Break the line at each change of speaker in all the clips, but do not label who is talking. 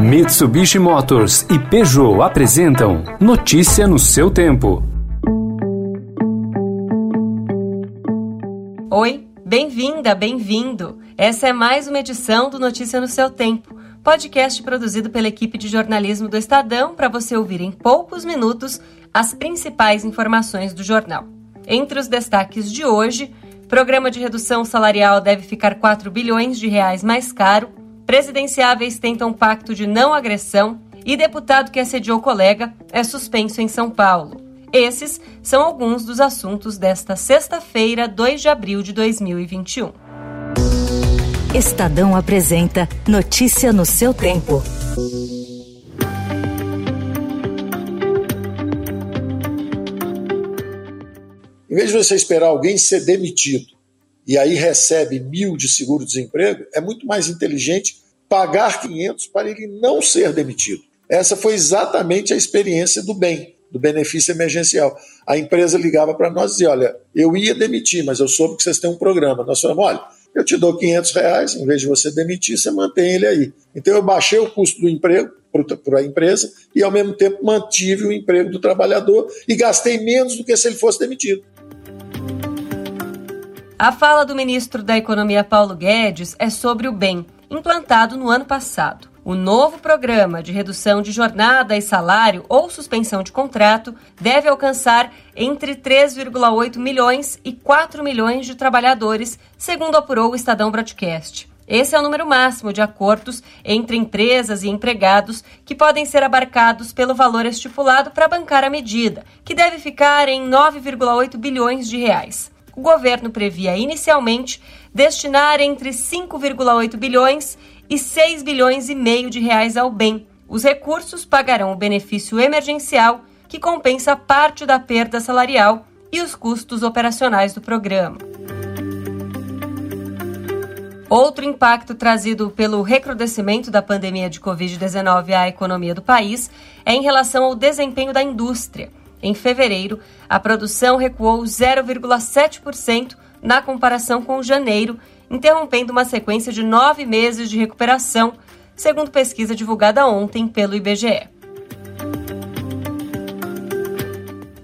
Mitsubishi Motors e Peugeot apresentam Notícia no seu tempo.
Oi, bem-vinda, bem-vindo. Essa é mais uma edição do Notícia no seu tempo, podcast produzido pela equipe de jornalismo do Estadão para você ouvir em poucos minutos as principais informações do jornal. Entre os destaques de hoje, programa de redução salarial deve ficar 4 bilhões de reais mais caro presidenciáveis tentam pacto de não agressão e deputado que assediou colega é suspenso em São Paulo. Esses são alguns dos assuntos desta sexta-feira, 2 de abril de 2021.
Estadão apresenta Notícia no seu tempo.
Em vez de você esperar alguém ser demitido e aí recebe mil de seguro-desemprego, é muito mais inteligente pagar 500 para ele não ser demitido. Essa foi exatamente a experiência do bem, do benefício emergencial. A empresa ligava para nós e dizia: Olha, eu ia demitir, mas eu soube que vocês têm um programa. Nós falamos: Olha, eu te dou 500 reais, em vez de você demitir, você mantém ele aí. Então eu baixei o custo do emprego para a empresa e, ao mesmo tempo, mantive o emprego do trabalhador e gastei menos do que se ele fosse demitido.
A fala do ministro da Economia Paulo Guedes é sobre o bem, implantado no ano passado. O novo programa de redução de jornada e salário ou suspensão de contrato deve alcançar entre 3,8 milhões e 4 milhões de trabalhadores, segundo apurou o Estadão Broadcast. Esse é o número máximo de acordos entre empresas e empregados que podem ser abarcados pelo valor estipulado para bancar a medida, que deve ficar em 9,8 bilhões de reais o governo previa inicialmente destinar entre 5,8 bilhões e 6 bilhões e meio de reais ao bem. Os recursos pagarão o benefício emergencial, que compensa parte da perda salarial e os custos operacionais do programa. Outro impacto trazido pelo recrudescimento da pandemia de Covid-19 à economia do país é em relação ao desempenho da indústria. Em fevereiro, a produção recuou 0,7% na comparação com janeiro, interrompendo uma sequência de nove meses de recuperação, segundo pesquisa divulgada ontem pelo IBGE.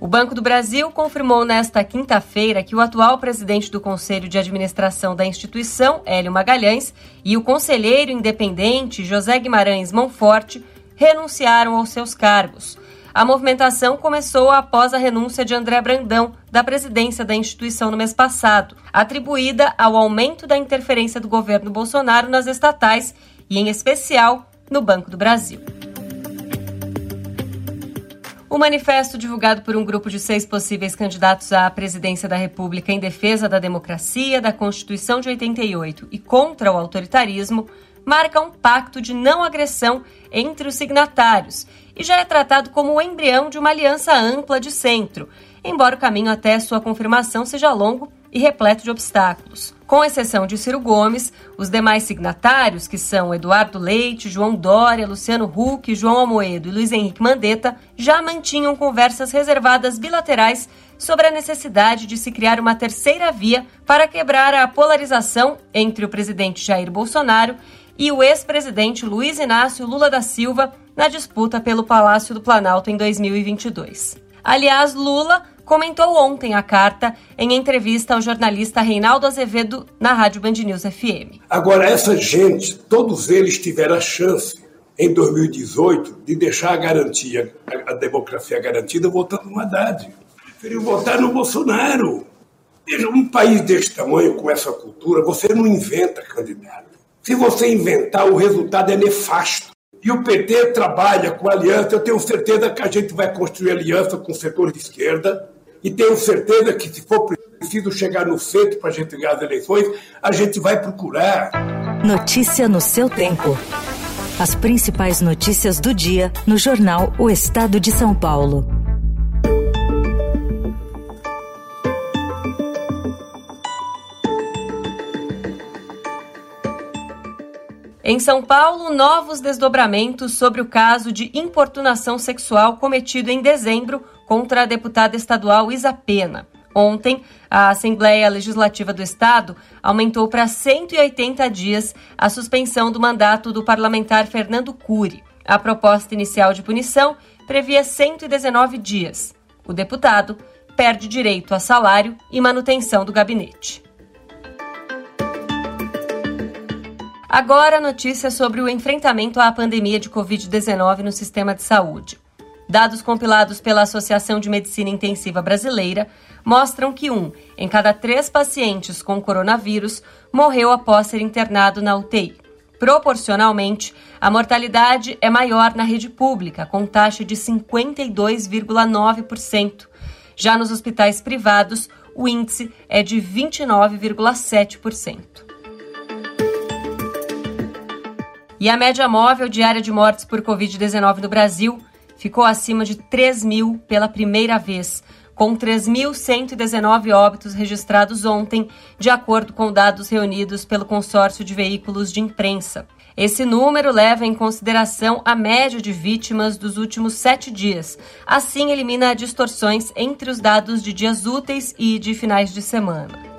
O Banco do Brasil confirmou nesta quinta-feira que o atual presidente do Conselho de Administração da instituição, Hélio Magalhães, e o conselheiro independente José Guimarães Monforte renunciaram aos seus cargos. A movimentação começou após a renúncia de André Brandão da presidência da instituição no mês passado, atribuída ao aumento da interferência do governo Bolsonaro nas estatais e, em especial, no Banco do Brasil. O manifesto divulgado por um grupo de seis possíveis candidatos à presidência da República em defesa da democracia, da Constituição de 88 e contra o autoritarismo marca um pacto de não agressão entre os signatários e já é tratado como o embrião de uma aliança ampla de centro, embora o caminho até sua confirmação seja longo e repleto de obstáculos. Com exceção de Ciro Gomes, os demais signatários, que são Eduardo Leite, João Dória, Luciano Huck, João Almoedo e Luiz Henrique Mandetta, já mantinham conversas reservadas bilaterais sobre a necessidade de se criar uma terceira via para quebrar a polarização entre o presidente Jair Bolsonaro e o ex-presidente Luiz Inácio Lula da Silva na disputa pelo Palácio do Planalto em 2022. Aliás, Lula comentou ontem a carta em entrevista ao jornalista Reinaldo Azevedo na Rádio Band News FM.
Agora, essa gente, todos eles tiveram a chance em 2018 de deixar a garantia, a democracia garantida, votando no Haddad. Preferiu votar no Bolsonaro. Veja, um país desse tamanho, com essa cultura, você não inventa candidato. Se você inventar, o resultado é nefasto. E o PT trabalha com aliança. Eu tenho certeza que a gente vai construir aliança com o setor de esquerda. E tenho certeza que, se for preciso chegar no centro para a gente ganhar as eleições, a gente vai procurar.
Notícia no seu tempo. As principais notícias do dia no jornal O Estado de São Paulo.
Em São Paulo, novos desdobramentos sobre o caso de importunação sexual cometido em dezembro contra a deputada estadual Isa Pena. Ontem, a Assembleia Legislativa do Estado aumentou para 180 dias a suspensão do mandato do parlamentar Fernando Cury. A proposta inicial de punição previa 119 dias. O deputado perde direito a salário e manutenção do gabinete. Agora, notícia sobre o enfrentamento à pandemia de Covid-19 no sistema de saúde. Dados compilados pela Associação de Medicina Intensiva Brasileira mostram que um em cada três pacientes com coronavírus morreu após ser internado na UTI. Proporcionalmente, a mortalidade é maior na rede pública, com taxa de 52,9%. Já nos hospitais privados, o índice é de 29,7%. E a média móvel diária de mortes por Covid-19 no Brasil ficou acima de 3 mil pela primeira vez, com 3.119 óbitos registrados ontem, de acordo com dados reunidos pelo consórcio de veículos de imprensa. Esse número leva em consideração a média de vítimas dos últimos sete dias. Assim, elimina distorções entre os dados de dias úteis e de finais de semana.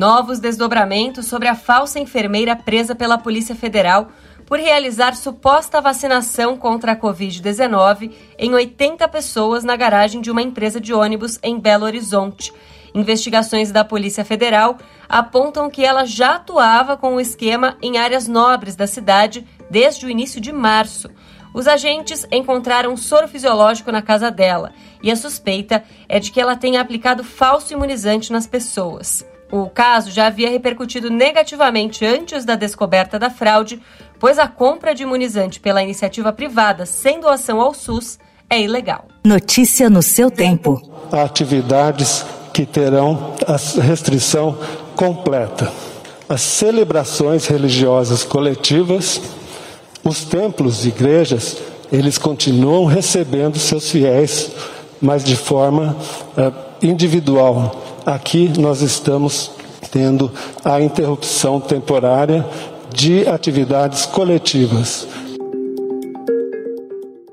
Novos desdobramentos sobre a falsa enfermeira presa pela Polícia Federal por realizar suposta vacinação contra a Covid-19 em 80 pessoas na garagem de uma empresa de ônibus em Belo Horizonte. Investigações da Polícia Federal apontam que ela já atuava com o esquema em áreas nobres da cidade desde o início de março. Os agentes encontraram soro fisiológico na casa dela e a suspeita é de que ela tenha aplicado falso imunizante nas pessoas. O caso já havia repercutido negativamente antes da descoberta da fraude, pois a compra de imunizante pela iniciativa privada sem doação ao SUS é ilegal.
Notícia no seu tempo.
Atividades que terão a restrição completa. As celebrações religiosas coletivas, os templos e igrejas, eles continuam recebendo seus fiéis, mas de forma uh, individual. Aqui nós estamos tendo a interrupção temporária de atividades coletivas.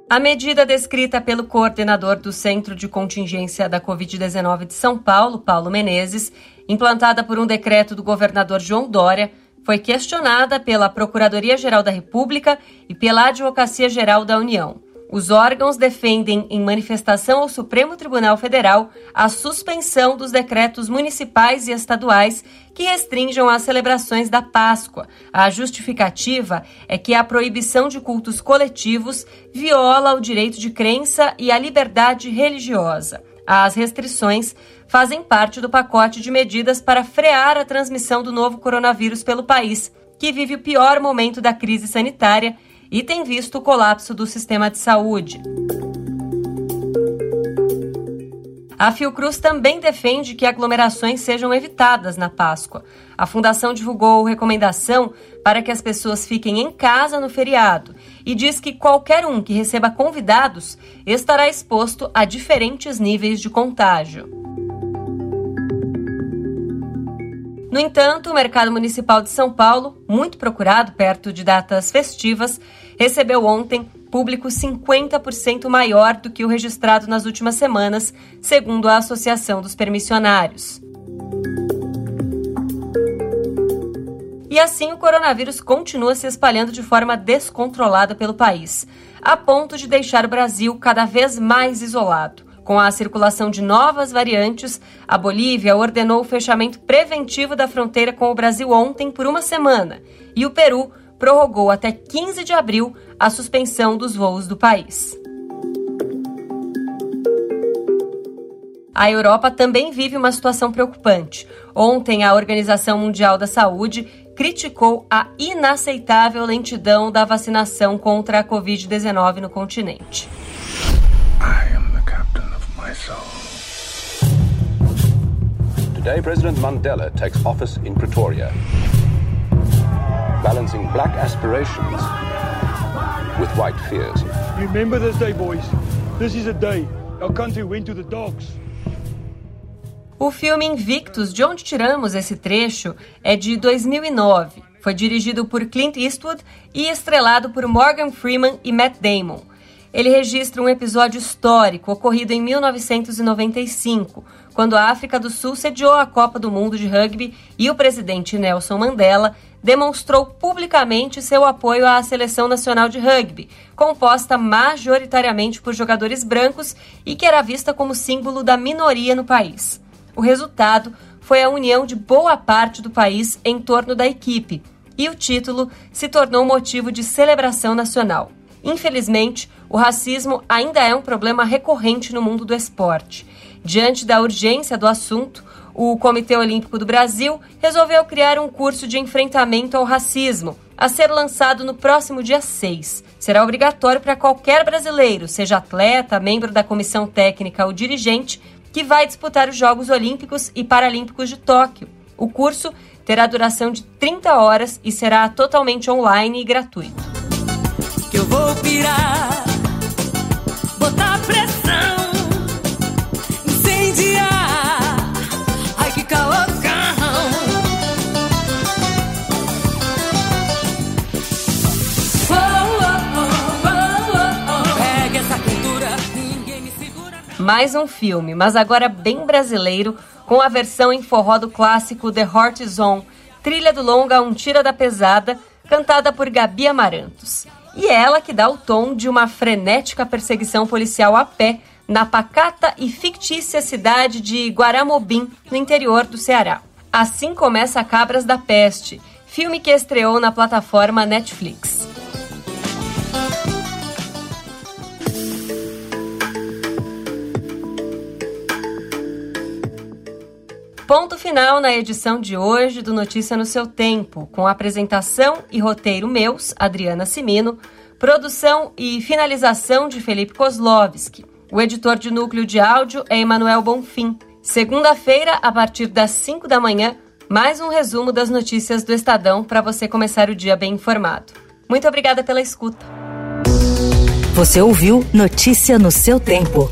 A medida descrita pelo coordenador do Centro de Contingência da Covid-19 de São Paulo, Paulo Menezes, implantada por um decreto do governador João Dória, foi questionada pela Procuradoria-Geral da República e pela Advocacia Geral da União. Os órgãos defendem, em manifestação ao Supremo Tribunal Federal, a suspensão dos decretos municipais e estaduais que restringam as celebrações da Páscoa. A justificativa é que a proibição de cultos coletivos viola o direito de crença e a liberdade religiosa. As restrições fazem parte do pacote de medidas para frear a transmissão do novo coronavírus pelo país, que vive o pior momento da crise sanitária e tem visto o colapso do sistema de saúde. A Fiocruz também defende que aglomerações sejam evitadas na Páscoa. A Fundação divulgou recomendação para que as pessoas fiquem em casa no feriado e diz que qualquer um que receba convidados estará exposto a diferentes níveis de contágio. No entanto, o mercado municipal de São Paulo, muito procurado perto de datas festivas, recebeu ontem público 50% maior do que o registrado nas últimas semanas, segundo a Associação dos Permissionários. E assim o coronavírus continua se espalhando de forma descontrolada pelo país, a ponto de deixar o Brasil cada vez mais isolado. Com a circulação de novas variantes, a Bolívia ordenou o fechamento preventivo da fronteira com o Brasil ontem por uma semana e o Peru prorrogou até 15 de abril a suspensão dos voos do país. A Europa também vive uma situação preocupante. Ontem, a Organização Mundial da Saúde criticou a inaceitável lentidão da vacinação contra a Covid-19 no continente.
Today, President Mandela takes office in Pretoria, balancing black aspirations with white fears.
Remember this day, boys. This is a day our country went to the dogs.
O filme Invictus, de onde tiramos esse trecho, é de 2009. Foi dirigido por Clint Eastwood e estrelado por Morgan Freeman e Matt Damon. Ele registra um episódio histórico ocorrido em 1995, quando a África do Sul sediou a Copa do Mundo de Rugby e o presidente Nelson Mandela demonstrou publicamente seu apoio à Seleção Nacional de Rugby, composta majoritariamente por jogadores brancos e que era vista como símbolo da minoria no país. O resultado foi a união de boa parte do país em torno da equipe, e o título se tornou motivo de celebração nacional. Infelizmente, o racismo ainda é um problema recorrente no mundo do esporte. Diante da urgência do assunto, o Comitê Olímpico do Brasil resolveu criar um curso de enfrentamento ao racismo, a ser lançado no próximo dia 6. Será obrigatório para qualquer brasileiro, seja atleta, membro da comissão técnica ou dirigente, que vai disputar os Jogos Olímpicos e Paralímpicos de Tóquio. O curso terá duração de 30 horas e será totalmente online e gratuito. Mais um filme, mas agora bem brasileiro, com a versão em forró do clássico The Heart Zone, trilha do longa Um Tira da Pesada, cantada por Gabi Amarantos. E ela que dá o tom de uma frenética perseguição policial a pé na pacata e fictícia cidade de Guaramobim, no interior do Ceará. Assim começa Cabras da Peste, filme que estreou na plataforma Netflix. Ponto final na edição de hoje do Notícia no seu Tempo, com apresentação e roteiro meus, Adriana Simino, produção e finalização de Felipe Kozlovski. O editor de núcleo de áudio é Emanuel Bonfim. Segunda-feira, a partir das 5 da manhã, mais um resumo das notícias do Estadão para você começar o dia bem informado. Muito obrigada pela escuta.
Você ouviu Notícia no seu tempo.